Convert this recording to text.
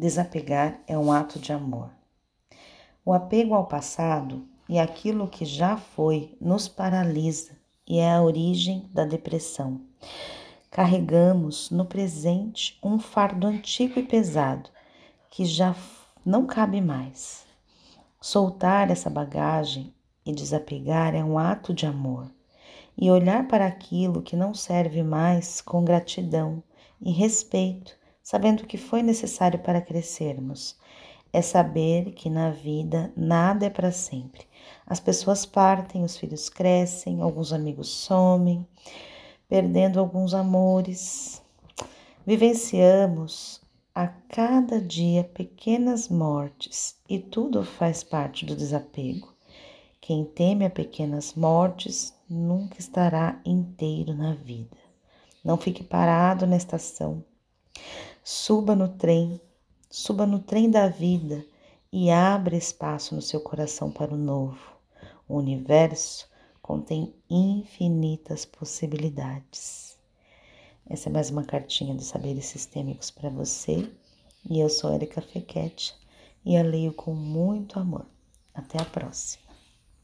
Desapegar é um ato de amor. O apego ao passado e aquilo que já foi nos paralisa e é a origem da depressão. Carregamos no presente um fardo antigo e pesado que já não cabe mais. Soltar essa bagagem e desapegar é um ato de amor. E olhar para aquilo que não serve mais com gratidão e respeito sabendo que foi necessário para crescermos. É saber que na vida nada é para sempre. As pessoas partem, os filhos crescem, alguns amigos somem, perdendo alguns amores. Vivenciamos a cada dia pequenas mortes e tudo faz parte do desapego. Quem teme a pequenas mortes nunca estará inteiro na vida. Não fique parado na estação. Suba no trem, suba no trem da vida e abra espaço no seu coração para o novo. O universo contém infinitas possibilidades. Essa é mais uma cartinha dos saberes sistêmicos para você. E eu sou Erika Fequete e a leio com muito amor. Até a próxima.